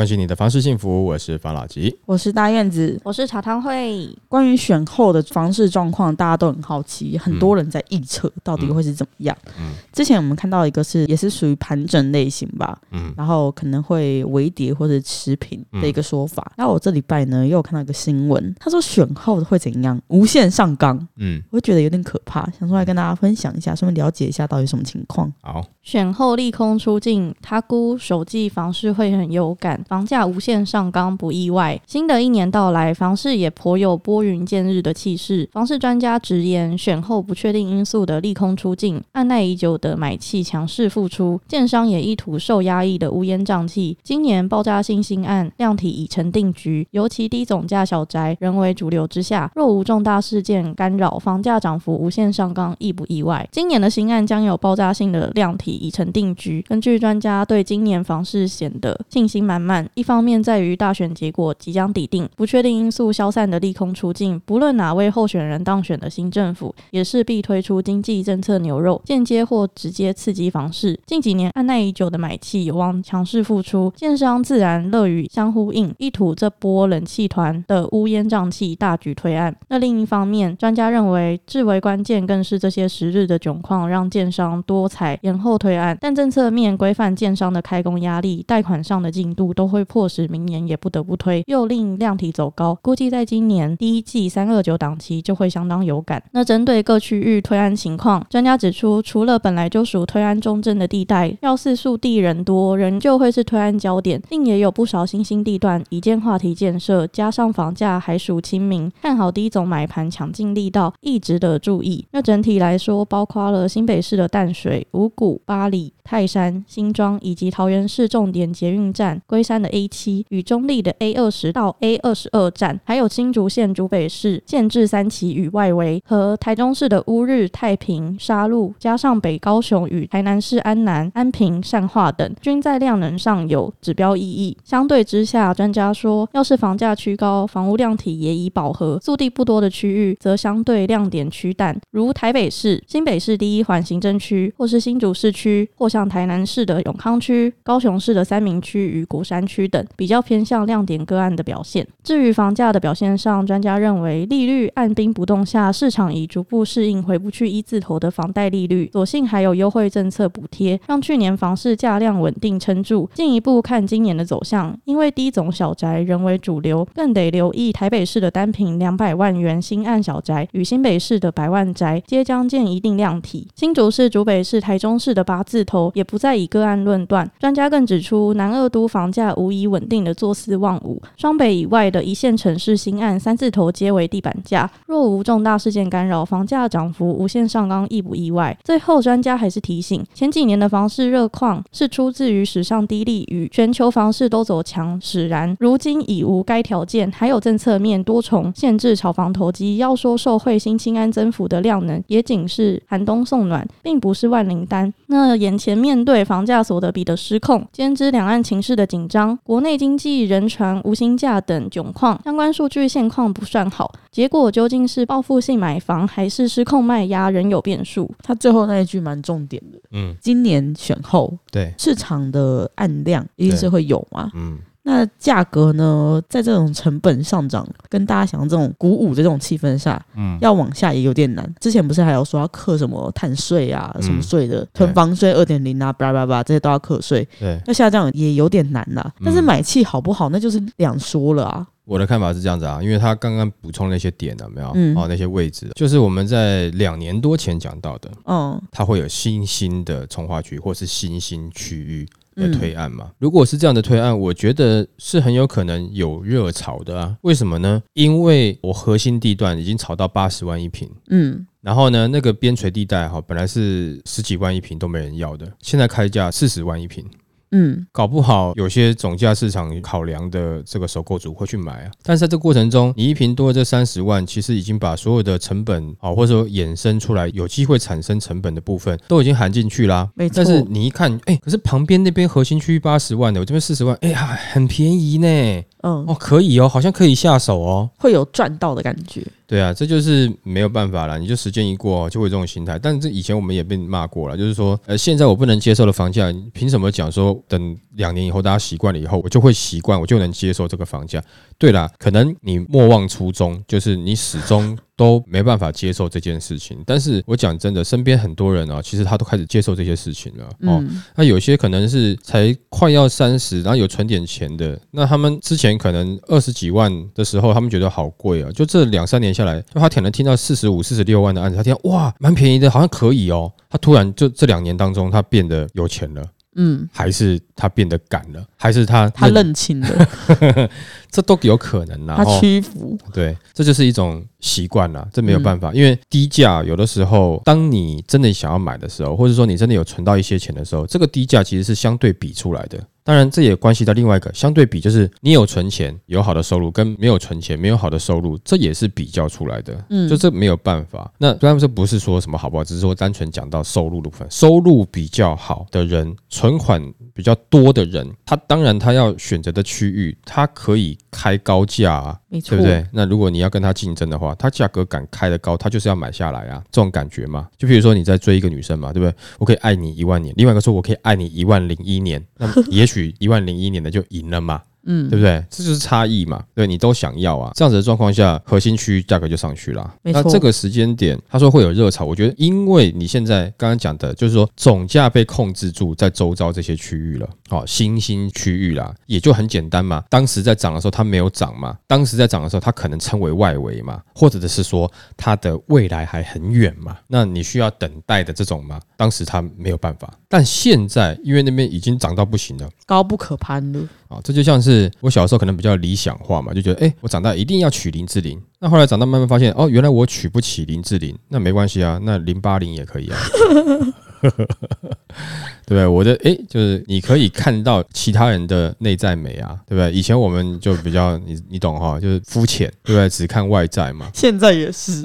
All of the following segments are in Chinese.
关心你的房事幸福，我是房老吉。我是大燕子。我是茶汤会，关于选后的房事状况，大家都很好奇，很多人在预测到底会是怎么样。嗯之前我们看到一个是也是属于盘整类型吧，嗯然后可能会微跌或者持平的一个说法。然后我这礼拜呢又有看到一个新闻，他说选后会怎样，无限上纲，嗯，我觉得有点可怕，想出来跟大家分享一下，顺便了解一下到底什么情况。好，选后利空出尽，他估首季房市会很有感，房价无限上纲不意外。新的一年到来，房市也颇有拨云见日的气势。房市专家直言，选后不确定因素的利空出尽，按耐已久的买气强势复出，建商也意图受压抑的乌烟瘴气。今年爆炸性新案量体已成定局，尤其低总价小宅仍为主流之下，若无重大事件干扰，房价涨幅无限上纲，意不意外？今年的新案将有爆炸性的量体已成定局。根据专家对今年房市显得信心满满，一方面在于大选结果即将抵定，不确定因素消散的利空出尽，不论哪位候选人当选的新政府，也势必推出经济政策牛肉，间接或直接刺激房市。近几年按耐已久的买气有望强势复出，建商自然乐于相呼应，一吐这波冷气团的乌烟瘴气，大举推案。那另一方面，专家认为至为关键更是这些时日的窘况，让建商多采延后推案，但政策面规范建商的开工压力、贷款上的进度，都会迫使明年也不得不推，又令量体走高。估计在今年第一季三二九档期就会相当有感。那针对各区域推案情况，专家指出，除了本来就属推案重镇的地带，要是速地人多，仍旧会是推案焦点，另也有不少新兴地段已建话题建设，加上房价还属亲民，看好低总买盘抢进力道，亦值得注意。那整体来说，包括了新北市的淡水、五股、八里、泰山、新庄，以及桃园市重点捷运站龟山的 A 七与中立的 A 二十到 A 二十二站，还有新竹县竹北市建制三期与外围，和台中市的乌日、太平、沙鹿，加上北高雄与台南市安南、安平、善化等，均在量能上有指标意义。相对之下，专家说，要是房价趋高，房屋量体也已饱和，速地不多的区域则相对亮点趋淡，如台北市、新北市第一环行政区，或是新竹市区，或像台南市的永康区、高雄市的三明区与鼓山区等，比较偏向亮点个案的表现。至于房价的表现上，专家认为利率按兵不动下，市场已逐步适应回不去一字头的房贷利率，所幸还有优惠政策补贴，让去年房市价量稳定撑住。进一步看今年的走向，因为低总小宅仍为主流，更得留意台北市的单品两百万元新案小宅与新北市的百万宅，皆将见一定量体。新竹市、竹北市、台中市的八字头也不再以个案论断。专家更指出，南二都房价无疑稳定的坐四望五，双北以外的一线城市新案三字头皆为地板价。若无重大事件干扰，房价涨幅无限上纲，意不意外？最后，专家还是提醒，前几年的房市热况是出自于史上低利与全球房市都走强使然，如今已无该条件，还有政策面多重限制炒房投机。要说受惠新青安增幅的量能，也仅是寒冬送暖，并不是万灵丹。那眼前面对房价所得比的失控，兼之两岸情势的紧张，国内经济人传无薪假等窘况，相关数据现况不算好。结果究竟是报复性买房，还是失控卖压，仍有变数。他最后那一句蛮重点的，嗯，今年选后对，市场的暗量一定是会有嘛？嗯那价格呢，在这种成本上涨，跟大家想象这种鼓舞的这种气氛下，嗯，要往下也有点难。之前不是还有说要课什么碳税啊、嗯。什么税的，囤房税二点零啊，巴拉巴拉这些都要课税，对，要下降也有点难啦。嗯。但是买气好不好，那就是两说了啊。我的看法是这样子啊，因为他刚刚补充那些点了没有？嗯。哦，那些位置，就是我们在两年多前讲到的，嗯。它会有新兴的从化区或是新兴区域的嗯推案嘛？如果是这样的推案，我觉得是很有可能有热潮的啊。为什么呢？因为我核心地段已经炒到八十万一平。嗯然后呢，那个边陲地带哈，本来是十几万一平都没人要的，现在开价四十万一平，嗯，搞不好有些总价市场考量的这个首购组会去买啊。但是在这过程中，你一平多这三十万，其实已经把所有的成本啊，或者说衍生出来有机会产生成本的部分，都已经含进去啦。没错但是你一看，哎、可是旁边那边核心区域八十万的，我这边四十万，哎呀，很便宜呢。嗯，哦，可以哦，好像可以下手哦。会有赚到的感觉。对啊，这就是没有办法了，你就时间一过就会有这种心态。但是这以前我们也被骂过了，就是说，呃，现在我不能接受的房价，你凭什么讲说等两年以后大家习惯了以后，我就会习惯，我就能接受这个房价？对啦，可能你莫忘初衷，就是你始终都没办法接受这件事情。但是我讲真的，身边很多人啊，其实他都开始接受这些事情了哦。嗯，那有些可能是才快要三十，然后有存点钱的，那他们之前可能二十几万的时候，他们觉得好贵啊，就这两三年下来，就他可能听到四十五、四十六万的案子，他听到哇，蛮便宜的，好像可以哦。他突然就这两年当中，他变得有钱了，嗯，还是他变得敢了，还是他他认清了，这都有可能啊。他哦屈服。对，这就是一种习惯啦，这没有办法，因为低价有的时候，当你真的想要买的时候，或者说你真的有存到一些钱的时候，这个低价其实是相对比出来的。当然，这也关系到另外一个相对比，就是你有存钱有好的收入，跟没有存钱没有好的收入，这也是比较出来的。嗯就这没有办法。那当然这不是说什么好不好，只是说单纯讲到收入的部分，收入比较好的人，存款比较多的人，他当然他要选择的区域，他可以开高价啊，没错，对不对？那如果你要跟他竞争的话，他价格敢开得高，他就是要买下来啊，这种感觉嘛。就比如说你在追一个女生嘛，对不对？我可以爱你一万年，另外一个说我可以爱你一万零一年，那么 也许一万零一年的就赢了嘛。嗯对，不对？这就是差异嘛。对你都想要啊，这样子的状况下，核心区域价格就上去了。那这个时间点，他说会有热潮，我觉得因为你现在刚刚讲的，就是说总价被控制住在周遭这些区域了，哦，新兴区域啦，也就很简单嘛。当时在涨的时候，它没有涨嘛；当时在涨的时候，它可能称为外围嘛，或者是说它的未来还很远嘛。那你需要等待的这种嘛，当时它没有办法，但现在因为那边已经涨到不行了。高不可攀了。啊，这就像是我小时候可能比较理想化嘛，就觉得哎、诶我长大一定要娶林志玲。那后来长大慢慢发现，哦，原来我娶不起林志玲，那没关系啊，那零八零也可以啊。对不对？我的哎，就是你可以看到其他人的内在美啊，对不对？以前我们就比较你你懂哈，就是肤浅，对不对？只看外在嘛。现在也是，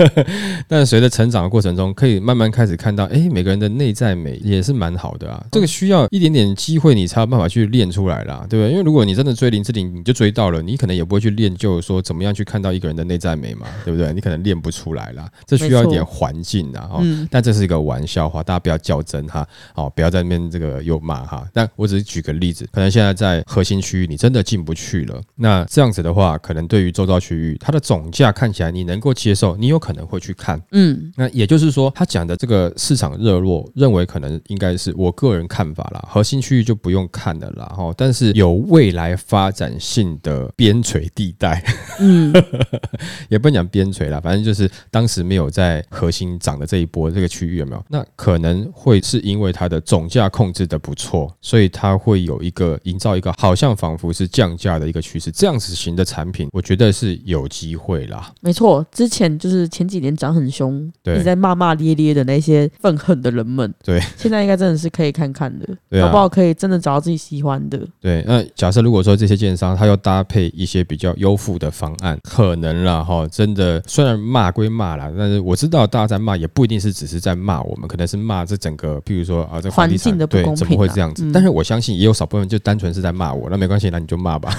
但随着成长的过程中，可以慢慢开始看到，哎，每个人的内在美也是蛮好的啊。这个需要一点点机会，你才有办法去练出来啦，对不对？因为如果你真的追林志玲，你就追到了，你可能也不会去练就说怎么样去看到一个人的内在美嘛，对不对？你可能练不出来啦，这需要一点环境啊。哦，嗯，但这是一个玩笑话，大家不要较真哈，哦，不要在那边这个又骂哈。但我只是举个例子，可能现在在核心区域你真的进不去了，那这样子的话，可能对于周遭区域它的总价看起来你能够接受，你有可能会去看。嗯，那也就是说，他讲的这个市场热络，认为可能应该是我个人看法啦，核心区域就不用看了啦，哈。但是有未来发展性的边陲地带，嗯，也不能讲边陲啦，反正就是当时没有在核心涨的这一波这个区域有没有？那可能会是因为它的总价控制的不错，所以它会有一个营造一个好像仿佛是降价的一个趋势，这样子型的产品，我觉得是有机会啦。没错。之前就是前几年涨很凶，对一直在骂骂咧咧的那些愤恨的人们，对，现在应该真的是可以看看的，对啊搞不好可以真的找到自己喜欢的。对，那假设如果说这些建商他要搭配一些比较优富的方案，可能啦哈，真的虽然骂归骂啦，但是我知道大家在骂也不一定是只是在骂我们，可能是骂这整个，譬如说啊，这房地产环境的不对怎么公平啊会这样子？嗯但是我相信也有少部分就单纯是在骂我，那没关系，那你就骂吧。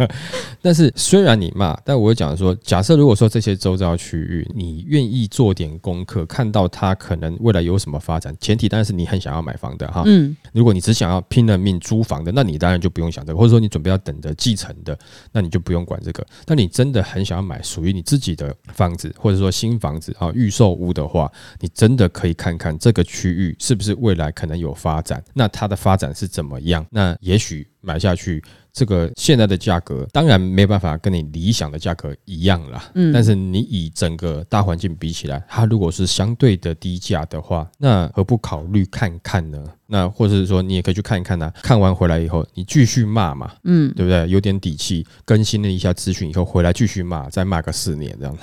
但是虽然你骂，但我讲说，假设如果说这些周遭区域你愿意做点功课，看到它可能未来有什么发展，前提当然是你很想要买房的哈。嗯，如果你只想要拼了命租房的，那你当然就不用想这个；或者说你准备要等着继承的，那你就不用管这个。但你真的很想要买属于你自己的房子，或者说新房子啊、预售屋的话，你真的可以看看这个区域是不是未来可能有发展，那它的发展是怎么样？那也许买下去。这个现在的价格当然没办法跟你理想的价格一样啦，嗯但是你以整个大环境比起来，它如果是相对的低价的话，那何不考虑看看呢？那或者是说你也可以去看一看呢、看完回来以后，你继续骂嘛，嗯，对不对？有点底气，更新了一下资讯以后回来继续骂，再骂个四年这样。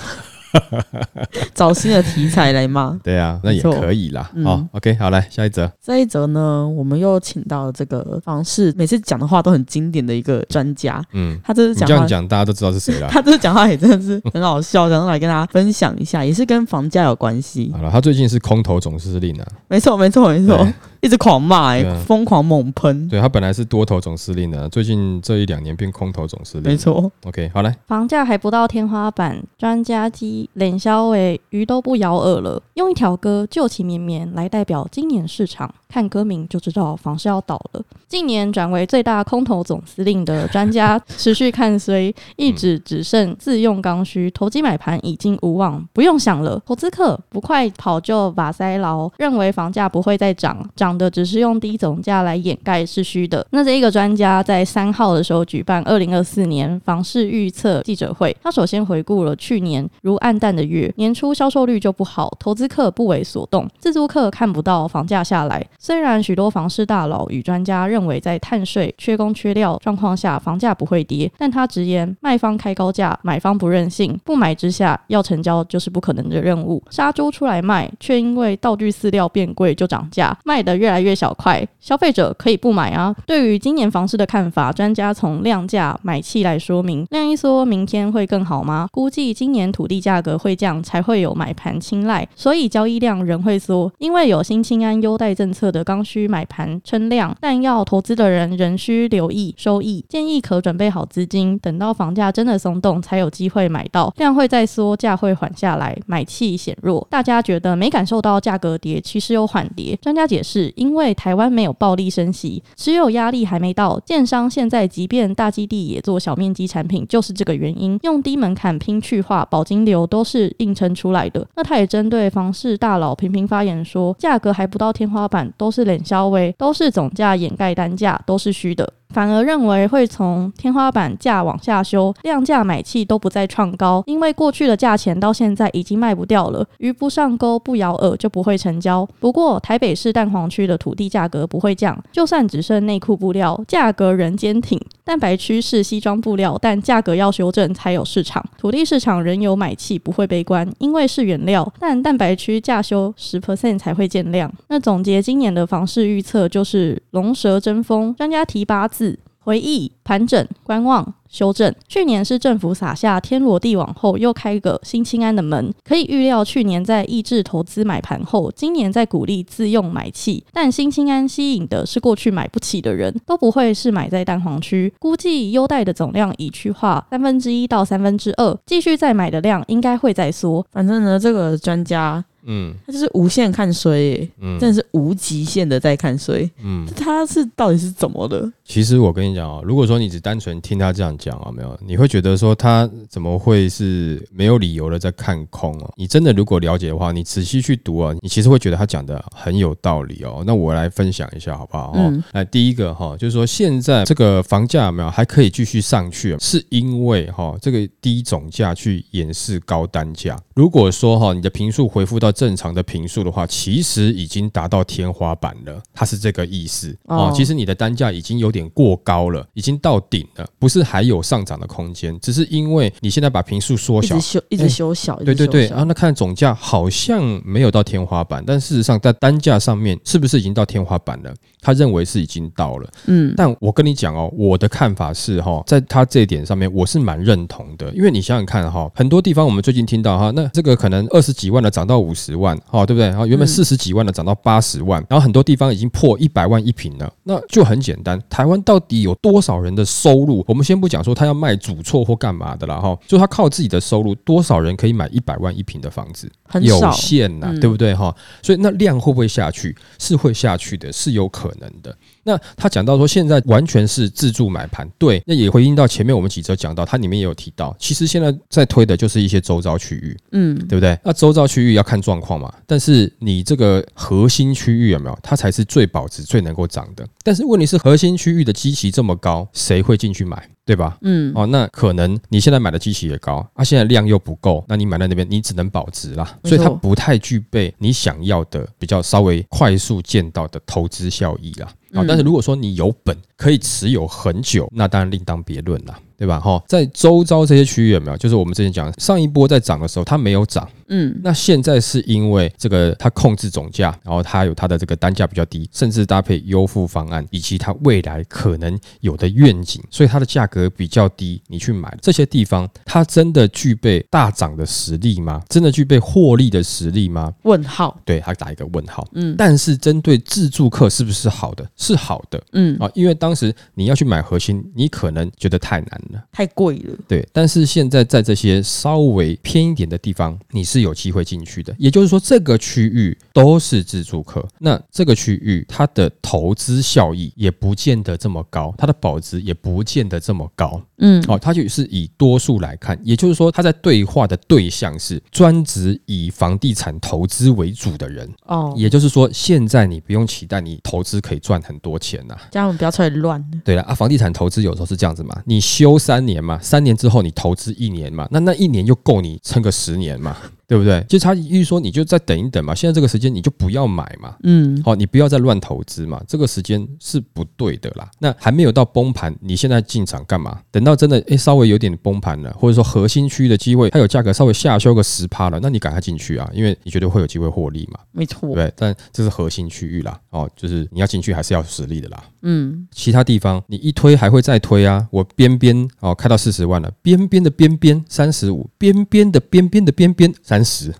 找新的题材来骂。对啊，那也可以啦。嗯哦，OK，好，来下一则。这一则呢，我们又请到了这个房市每次讲的话都很经典的一个专家，嗯，他这是讲这样。讲，大家都知道是谁了。他这次讲话也真的是很好笑，然后来跟大家分享一下，也是跟房价有关系。好了，他最近是空头总司令啊，没错，没错，没错对，一直狂骂、欸对啊，疯狂猛喷。对他本来是多头总司令的，最近这一两年变空头总司令。没错，，OK，好来，房价还不到天花板，专家机脸消尾鱼都不咬饵了。用一条歌旧情绵绵来代表今年市场，看歌名就知道房市要倒了。近年转为最大空头总司令的专家持续看衰，一直只剩自用刚需，投机买盘已经无望，不用想了。投资客不快跑就把塞牢，认为房价不会再涨，涨的只是用低总价来掩盖是虚的。那这一个专家在三号的时候举办二零二四年房市预测记者会，他首先回顾了去年如暗淡的月，年初销售率就不好，投资客不为所动，自租客看不到房价下来。虽然许多房市大佬与专家认为在碳税、缺工缺料状况下，房价不会跌，但他直言卖方开高价，买方不任性，不买之下要成交就是不可能的任务。杀猪出来卖，却因为道具饲料变贵就涨价，卖的越越来越小块，消费者可以不买啊。对于今年房市的看法，专家从量价、买气来说明。量一说明天会更好吗？估计今年土地价格会降，才会有买盘青睐，所以交易量仍会缩。因为有新青安优待政策的刚需买盘撑量，但要投资的人仍需留意收益，建议可准备好资金，等到房价真的松动，才有机会买到。量会再缩，价会缓下来，买气显弱。大家觉得没感受到价格跌，其实有缓跌。专家解释，因为台湾没有暴力升息，持有压力还没到，建商现在即便大基地也做小面积产品，就是这个原因。用低门槛拼去化、保金流都是硬撑出来的。那他也针对房市大佬频频发言说，价格还不到天花板，都是冷消微，都是总价掩盖单价，都是虚的。反而认为会从天花板价往下修，量价买气都不再创高，因为过去的价钱到现在已经卖不掉了，鱼不上钩不咬饵就不会成交。不过台北市蛋黄区的土地价格不会降，就算只剩内裤布料，价格仍坚挺。蛋白区是西装布料，但价格要修正才有市场。土地市场仍有买气，不会悲观，因为是原料，但蛋白区价修十 percent 才会见量。那总结今年的房市预测就是龙蛇争锋，专家提八字。回忆、盘整、观望、修正。去年是政府撒下天罗地网后，又开个新青安的门，可以预料去年在抑制投资买盘后，今年在鼓励自用买气。但新青安吸引的是过去买不起的人，都不会是买在蛋黄区。估计优待的总量已去化三分之一到三分之二，继续再买的量应该会再缩。反正呢，这个专家嗯他就是无限看衰、耶，嗯真的是无极限的在看衰。嗯，他是到底是怎么的？其实我跟你讲哦，如果说你只单纯听他这样讲啊，没有，你会觉得说他怎么会是没有理由的在看空哦？你真的如果了解的话，你仔细去读啊，你其实会觉得他讲的很有道理哦。那我来分享一下好不好？哦嗯，来第一个哈，就是说现在这个房价有没有还可以继续上去，是因为哈这个低总价去掩饰高单价。如果说哈你的平数回复到正常的平数的话，其实已经达到天花板了，它是这个意思。哦。哦。其实你的单价已经有点过高了，已经到顶了，不是还有上涨的空间，只是因为你现在把平数缩小。一直，修，一直修小，对对对，然后啊，那看总价好像没有到天花板，但事实上在单价上面是不是已经到天花板了？他认为是已经到了，嗯，但我跟你讲哦，我的看法是哈，在他这一点上面我是蛮认同的，因为你想想看哈，很多地方我们最近听到哈，那这个可能二十几万的涨到五十万，哈，对不对？然后原本嗯四十几万的涨到八十万，然后很多地方已经破一百万一平了，那就很简单，台湾到底有多少人的收入？我们先不讲说他要卖主错或干嘛的啦，哈，就他靠自己的收入，多少人可以买一百万一平的房子？有。限呐、嗯对不对哈？所以那量会不会下去？是会下去的，是有可能的。那他讲到说，现在完全是自助买盘，对，那也回应到前面我们几则讲到，它里面也有提到，其实现在在推的就是一些周遭区域，嗯，对不对？那周遭区域要看状况嘛，但是你这个核心区域有没有？它才是最保值、最能够涨的。但是问题是，核心区域的基期这么高，谁会进去买？对吧？嗯，哦，那可能你现在买的机器也高，啊，现在量又不够，那你买在那边，你只能保值啦，所以它不太具备你想要的比较稍微快速见到的投资效益啦。啊、嗯但是如果说你有本可以持有很久，那当然另当别论啦。对吧？哈，在周遭这些区域有没有？就是我们之前讲上一波在涨的时候，它没有涨，嗯，那现在是因为这个它控制总价，然后它有它的这个单价比较低，甚至搭配优付方案，以及它未来可能有的愿景，所以它的价格比较低，你去买这些地方，它真的具备大涨的实力吗？真的具备获利的实力吗？问号，对，它打一个问号。嗯但是针对自助客是不是好的？是好的嗯，啊，因为当时你要去买核心，你可能觉得太难了。太贵了，对，但是现在在这些稍微偏一点的地方，你是有机会进去的。也就是说，这个区域都是自助客，那这个区域它的投资效益也不见得这么高，它的保值也不见得这么高。嗯，哦，它就是以多数来看，也就是说，它在对话的对象是专职以房地产投资为主的人。哦，也就是说，现在你不用期待你投资可以赚很多钱呐、叫他们不要出来乱，对了啊，房地产投资有时候是这样子嘛，你休三年嘛，三年之后你投资一年嘛，那那一年就够你撑个十年嘛，对不对？就他意思说你就再等一等嘛，现在这个时间你就不要买嘛。嗯，好、你不要再乱投资嘛，这个时间是不对的啦。那还没有到崩盘，你现在进场干嘛？等到真的诶稍微有点崩盘了，或者说核心区的机会它有价格稍微下修个十趴了，那你赶快进去啊，因为你绝对会有机会获利嘛，没错，对。但这是核心区域啦，哦，就是你要进去还是要有实力的啦。嗯，其他地方你一推还会再推啊！我边边哦开到四十万了，边边的边边三十五，边边的边边的边边三十，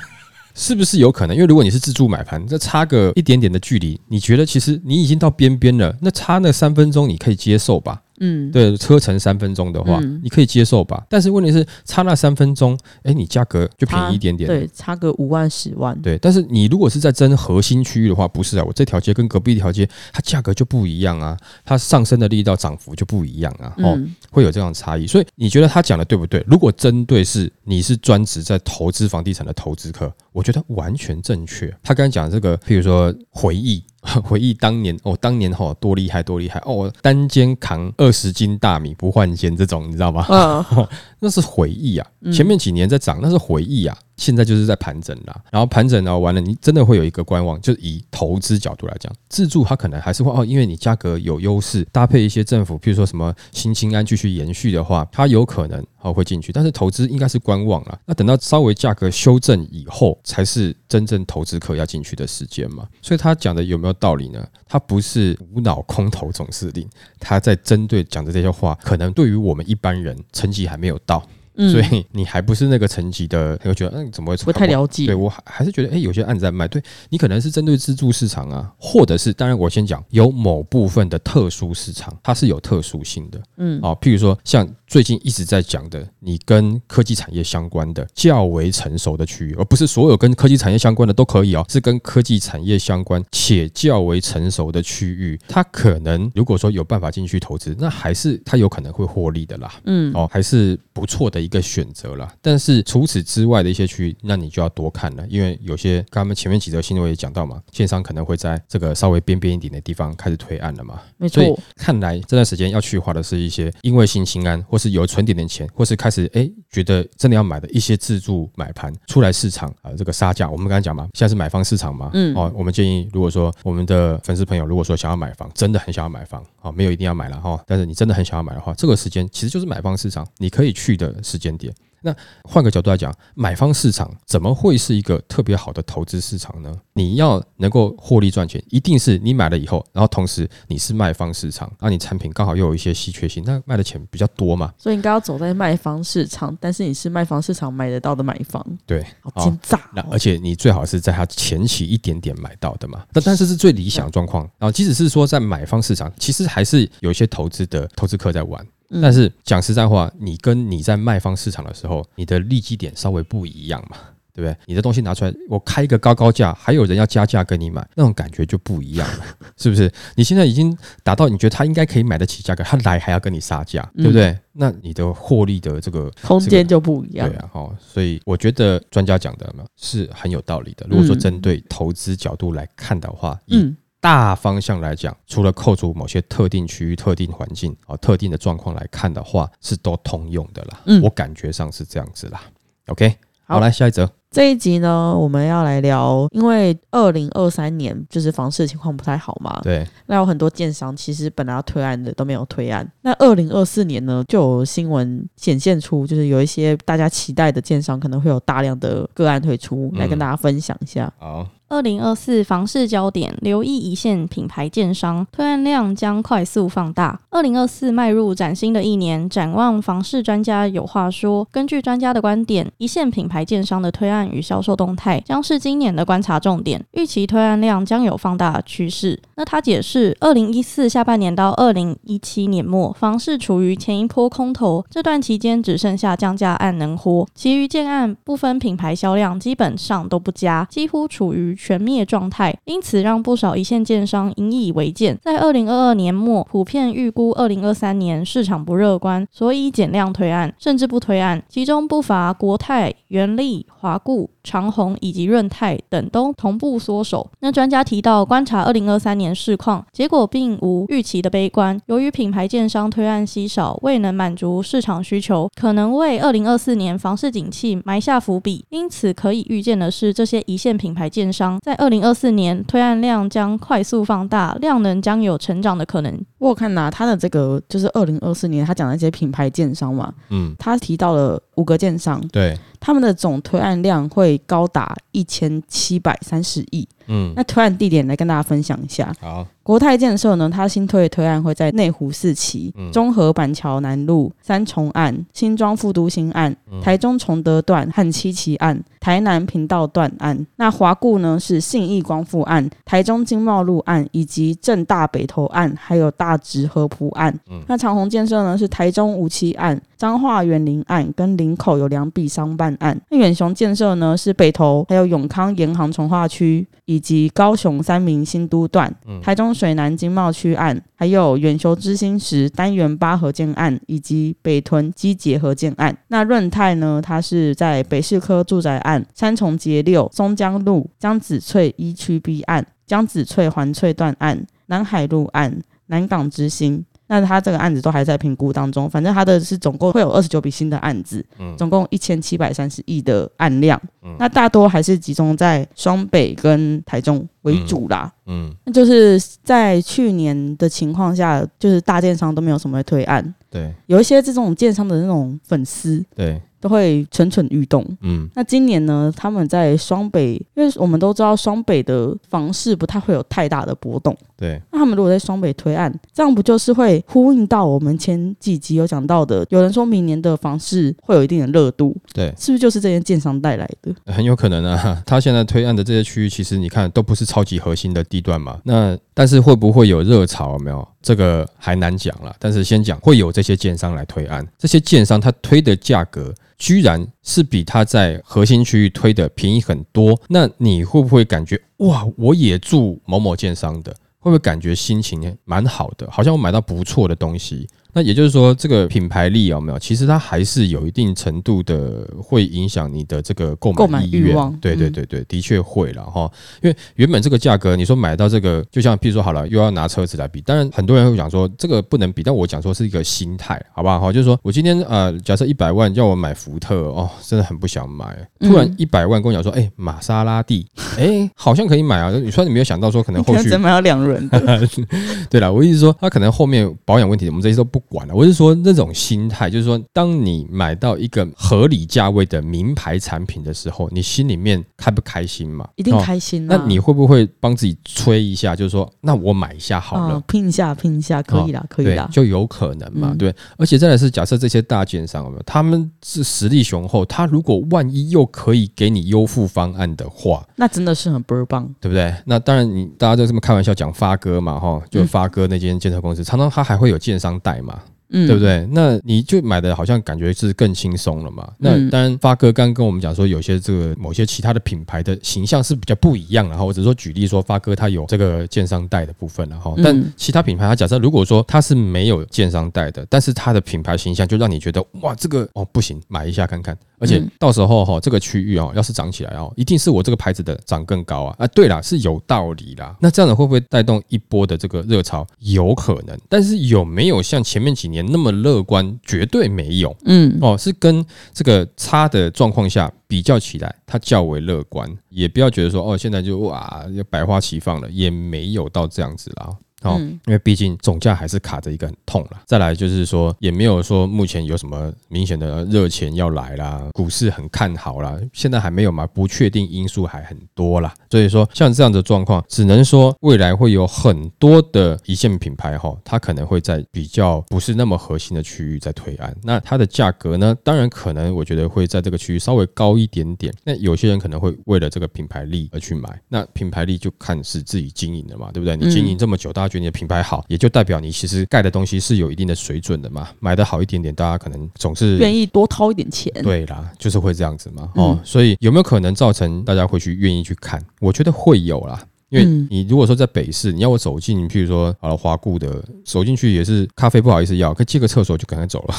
是不是有可能？因为如果你是自助买盘，这差个一点点的距离，你觉得其实你已经到边边了，那差那三分钟你可以接受吧？嗯，对，车程三分钟的话，嗯你可以接受吧？但是问题是差那三分钟，哎，你价格就便宜一点点，对，差个五万十万，对，但是你如果是在争核心区域的话，不是啊，我这条街跟隔壁一条街，它价格就不一样啊，它上升的力道、涨幅就不一样啊，哦，嗯，会有这样的差异。所以你觉得他讲的对不对？如果针对是你是专职在投资房地产的投资客，我觉得完全正确。他刚才讲这个，譬如说回忆。回忆当年哦，当年哦、多厉害多厉害哦，单肩扛二十斤大米不换肩这种，你知道吗？嗯，那是回忆啊，前面几年在涨，那是回忆啊，现在就是在盘整啦。然后盘整呢完了，你真的会有一个观望，就是以投资角度来讲，自住它可能还是会哦，因为你价格有优势，搭配一些政府，譬如说什么新青安继续延续的话，它有可能哦会进去，但是投资应该是观望啦。那等到稍微价格修正以后，才是真正投资客要进去的时间嘛。所以他讲的有没有道理呢？他不是无脑空头总司令，他在针对讲的这些话，可能对于我们一般人成绩还没有到。嗯。所以你还不是那个层级的，你会觉得嗯怎么会不太了解，对我还还是觉得，哎、有些案子在卖，对你可能是针对自助市场啊，或者是当然我先讲有某部分的特殊市场，它是有特殊性的，嗯，哦，譬如说像最近一直在讲的，你跟科技产业相关的较为成熟的区域，而不是所有跟科技产业相关的都可以哦，是跟科技产业相关且较为成熟的区域，它可能如果说有办法进去投资，那还是它有可能会获利的啦。嗯，哦，还是不错的一个选择啦。但是除此之外的一些区域，那你就要多看了，因为有些刚刚前面几则新闻也讲到嘛，线上可能会在这个稍微边边一点的地方开始推案了嘛。没所以错，看来这段时间要去花的是一些因为新兴安，或是有存点点钱，或是开始哎觉得真的要买的一些自助买盘出来市场啊、这个杀价，我们刚才讲嘛，现在是买方市场嘛，嗯哦，我们建议如果说我们的粉丝朋友如果说想要买房，真的很想要买房，哦，没有一定要买了哈，但是你真的很想要买的话，这个时间其实就是买方市场，你可以去的时间点。那换个角度来讲，买方市场怎么会是一个特别好的投资市场呢？你要能够获利赚钱，一定是你买了以后，然后同时你是卖方市场，那你产品刚好又有一些稀缺性，那卖的钱比较多嘛？所以应该要走在卖方市场，但是你是卖方市场买得到的买方，对，好奸诈那哦，而且你最好是在它前期一点点买到的嘛。那但是是最理想的状况。然后即使是说在买方市场，其实还是有一些投资的投资客在玩。嗯但是讲实在话，你跟你在卖方市场的时候，你的利基点稍微不一样嘛。对不对？你的东西拿出来，我开一个高高价，还有人要加价跟你买，那种感觉就不一样了，是不是？你现在已经达到你觉得他应该可以买得起价格，他来还要跟你杀价，对不对？那你的获利的这个空间就不一样对。啊，哈，所以我觉得专家讲的嘛是很有道理的。如果说嗯针对投资角度来看的话，嗯，大方向来讲，除了扣除某些特定区域、特定环境啊、特定的状况来看的话，是都通用的啦。嗯我感觉上是这样子啦。OK，好好，来下一则。这一集呢，我们要来聊，因为二零二三年就是房市情况不太好嘛，对，那有很多建商其实本来要推案的都没有推案。那二零二四年呢，就有新闻显现出，就是有一些大家期待的建商可能会有大量的个案推出，来跟大家分享一下。好，二零二四房市焦点，留意一线品牌建商推案量将快速放大。二零二四迈入崭新的一年，展望房市专家有话说。根据专家的观点，一线品牌建商的推案与销售动态将是今年的观察重点，预期推案量将有放大趋势。那他解释，二零一四下半年到二零一七年末，房市处于前一波空头，这段期间只剩下降价案能活，其余建案部分品牌销量基本上都不佳，几乎处于全灭状态，因此让不少一线建商引以为戒。在二零二二年末，普遍预估二零二三年市场不乐观，所以减量推案，甚至不推案。其中不乏国泰、元利、华固。长虹以及润泰等都同步缩手。那专家提到，观察二零二三年市况，结果并无预期的悲观。由于品牌建商推案稀少，未能满足市场需求，可能为二零二四年房市景气埋下伏笔。因此，可以预见的是，这些一线品牌建商在二零二四年推案量将快速放大，量能将有成长的可能。我看呐，他的这个就是二零二四年，他讲的一些品牌建商嘛，嗯，他提到了五个建商，对。他们的总推案量会高达一千七百三十亿。嗯，那推案地点来跟大家分享一下。好。国泰建设呢，它新推的推案会在内湖四期、中和板桥南路、三重案、新庄复都新案、台中崇德段和七期案、台南频道段案。那华固呢是信义光复案、台中经贸路案以及正大北投案，还有大直河浦岸。那长虹建设呢是台中五期案、彰化园林案跟林口有两笔商办案。那远雄建设呢是北投还有永康沿航从化区以及高雄三明新都段、台中。水南经贸区案，还有远修之星石单元八合建案，以及北屯基结合建案。那润泰呢？它是在北市科住宅案、三重街六松江路江子翠一区 B 案、江子翠环翠段案、南海路案、南港之星。那他这个案子都还在评估当中，反正他的是总共会有二十九笔新的案子，总共一千七百三十亿的案量，那大多还是集中在双北跟台中为主啦。嗯，那就是在去年的情况下，就是大建商都没有什么推案，对，有一些这种建商的那种粉丝，对。都会蠢蠢欲动。嗯，那今年呢？他们在双北，因为我们都知道双北的房市不太会有太大的波动。对，那他们如果在双北推案，这样不就是会呼应到我们前几集有讲到的？有人说明年的房市会有一定的热度。对，是不是就是这些建商带来的？很有可能啊。他现在推案的这些区域，其实你看都不是超级核心的地段嘛。那但是会不会有热潮？没有，这个还难讲了。但是先讲会有这些建商来推案，这些建商他推的价格。居然是比他在核心区域推的便宜很多，那你会不会感觉哇？我也住某某建商的，会不会感觉心情蛮好的？好像我买到不错的东西。那也就是说，这个品牌力有没有？其实它还是有一定程度的会影响你的这个购买意愿。对对对对，的确会了哈。因为原本这个价格，你说买到这个，就像譬如说好了，又要拿车子来比。当然，很多人会讲说这个不能比，但我讲说是一个心态，好不好？哈，就是说我今天呃，假设一百万叫我买福特哦，真的很不想买。突然一百万跟我讲说，哎，玛莎拉蒂，哎，好像可以买啊。你说你没有想到说可能后续买到两轮。对了，我意思说，他可能后面保养问题，我们这些都不。不管了，我是说那种心态，就是说，当你买到一个合理价位的名牌产品的时候，你心里面开不开心嘛？一定开心。那你会不会帮自己吹一下？就是说，那我买一下好了，拼一下，拼一下，可以啦，可以啦，就有可能嘛？对。而且再来是假设这些大券商有没有，他们是实力雄厚，他如果万一又可以给你优付方案的话，那真的是很倍儿棒，对不对？那当然，你大家都这么开玩笑讲发哥嘛，哈，就发哥那间建设公司，常常他还会有建商贷嘛。嗯，对不对？那你就买的好像感觉是更轻松了嘛？那当然，发哥刚跟我们讲说，有些这个某些其他的品牌的形象是比较不一样。然后我只是说举例说，发哥他有这个建商贷的部分，然后但其他品牌，他假设如果说他是没有建商贷的，但是他的品牌形象就让你觉得哇，这个哦不行，买一下看看。而且到时候哈，这个区域哦，要是涨起来哦，一定是我这个牌子的涨更高啊！啊，对了，是有道理啦。那这样子会不会带动一波的这个热潮？有可能，但是有没有像前面几年？年那么乐观，绝对没有。嗯，哦，是跟这个差的状况下比较起来，它较为乐观。也不要觉得说哦，现在就哇要百花齐放了，也没有到这样子啦。哦，嗯因为毕竟总价还是卡着一个很痛了。再来就是说，也没有说目前有什么明显的热钱要来啦，股市很看好啦，现在还没有嘛，不确定因素还很多啦。所以说，像这样的状况，只能说未来会有很多的一线品牌哈，它可能会在比较不是那么核心的区域在推案，那它的价格呢，当然可能我觉得会在这个区域稍微高一点点。那有些人可能会为了这个品牌力而去买，那品牌力就看是自己经营的嘛，对不对？你经营这么久，大家觉得你的品牌好，也就代表你其实盖的东西是有一定的水准的嘛。买的好一点点，大家可能总是愿意多掏一点钱。对啦，就是会这样子嘛。哦，嗯所以有没有可能造成大家会去愿意去看？我觉得会有啦。因为嗯你如果说在北市，你要我走进，譬如说好了华固的，走进去也是咖啡不好意思要，可以借个厕所就赶快走了。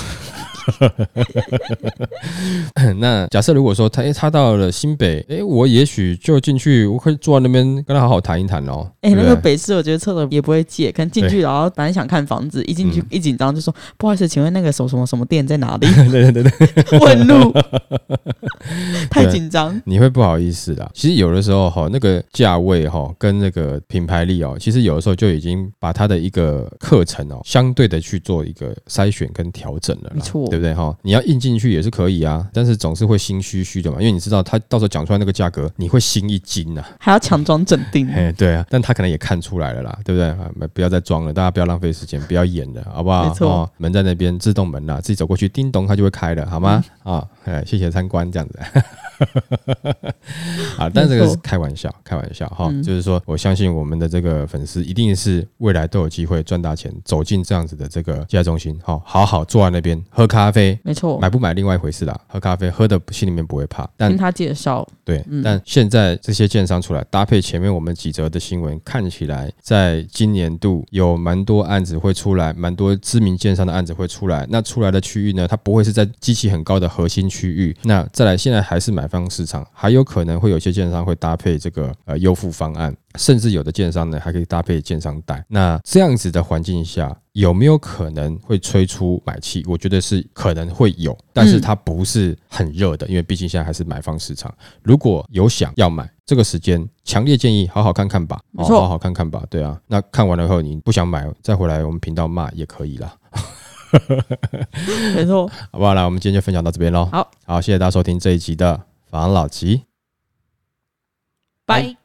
那假设如果说他诶他到了新北，诶，我也许就进去，我可以坐在那边跟他好好谈一谈哦。哎、那个北市，我觉得厕所也不会借，可能进去，然后本来想看房子，一进去嗯一紧张就说不好意思，请问那个什么什么什么店在哪里？对对对对，问路，太紧张。你会不好意思的。其实有的时候哈，那个价位哈跟那个品牌力哦，其实有的时候就已经把它的一个课程哦，相对的去做一个筛选跟调整了，没错对不对哈？你要印进去也是可以啊，但是总是会心虚虚的嘛，因为你知道他到时候讲出来那个价格，你会心一惊呐、还要强装镇定，哎，对啊，但他可能也看出来了啦，对不对？啊不要再装了，大家不要浪费时间，不要演了，好不好？没错哦，门在那边，自动门啦，自己走过去，叮咚，它就会开了，好吗？啊、哎，谢谢参观，这样子。啊，但这个是开玩笑，开玩笑哈，嗯就是说，我相信我们的这个粉丝一定是未来都有机会赚大钱，走进这样子的这个接待中心，好，好好坐在那边喝咖啡。没错。买不买另外一回事啦，喝咖啡喝的心里面不会怕，但听他介绍，对，嗯但现在这些建商出来，搭配前面我们几则的新闻，看起来在今年度有蛮多案子会出来，蛮多知名建商的案子会出来。那出来的区域呢，它不会是在机器很高的核心区域。那再来，现在还是买方市场，还有可能会有些建商会搭配这个呃优付方案，甚至有的建商呢还可以搭配建商贷。那这样子的环境下，有没有可能会催出买气？我觉得是可能会有，但是嗯它不是很热的，因为毕竟现在还是买方市场。如果有想要买，这个时间强烈建议好好看看吧，哦，好好看看吧。对啊，那看完了以后你不想买，再回来我们频道骂也可以啦，没错。好不好？来，我们今天就分享到这边喽。好，好，谢谢大家收听这一集的王老吉拜。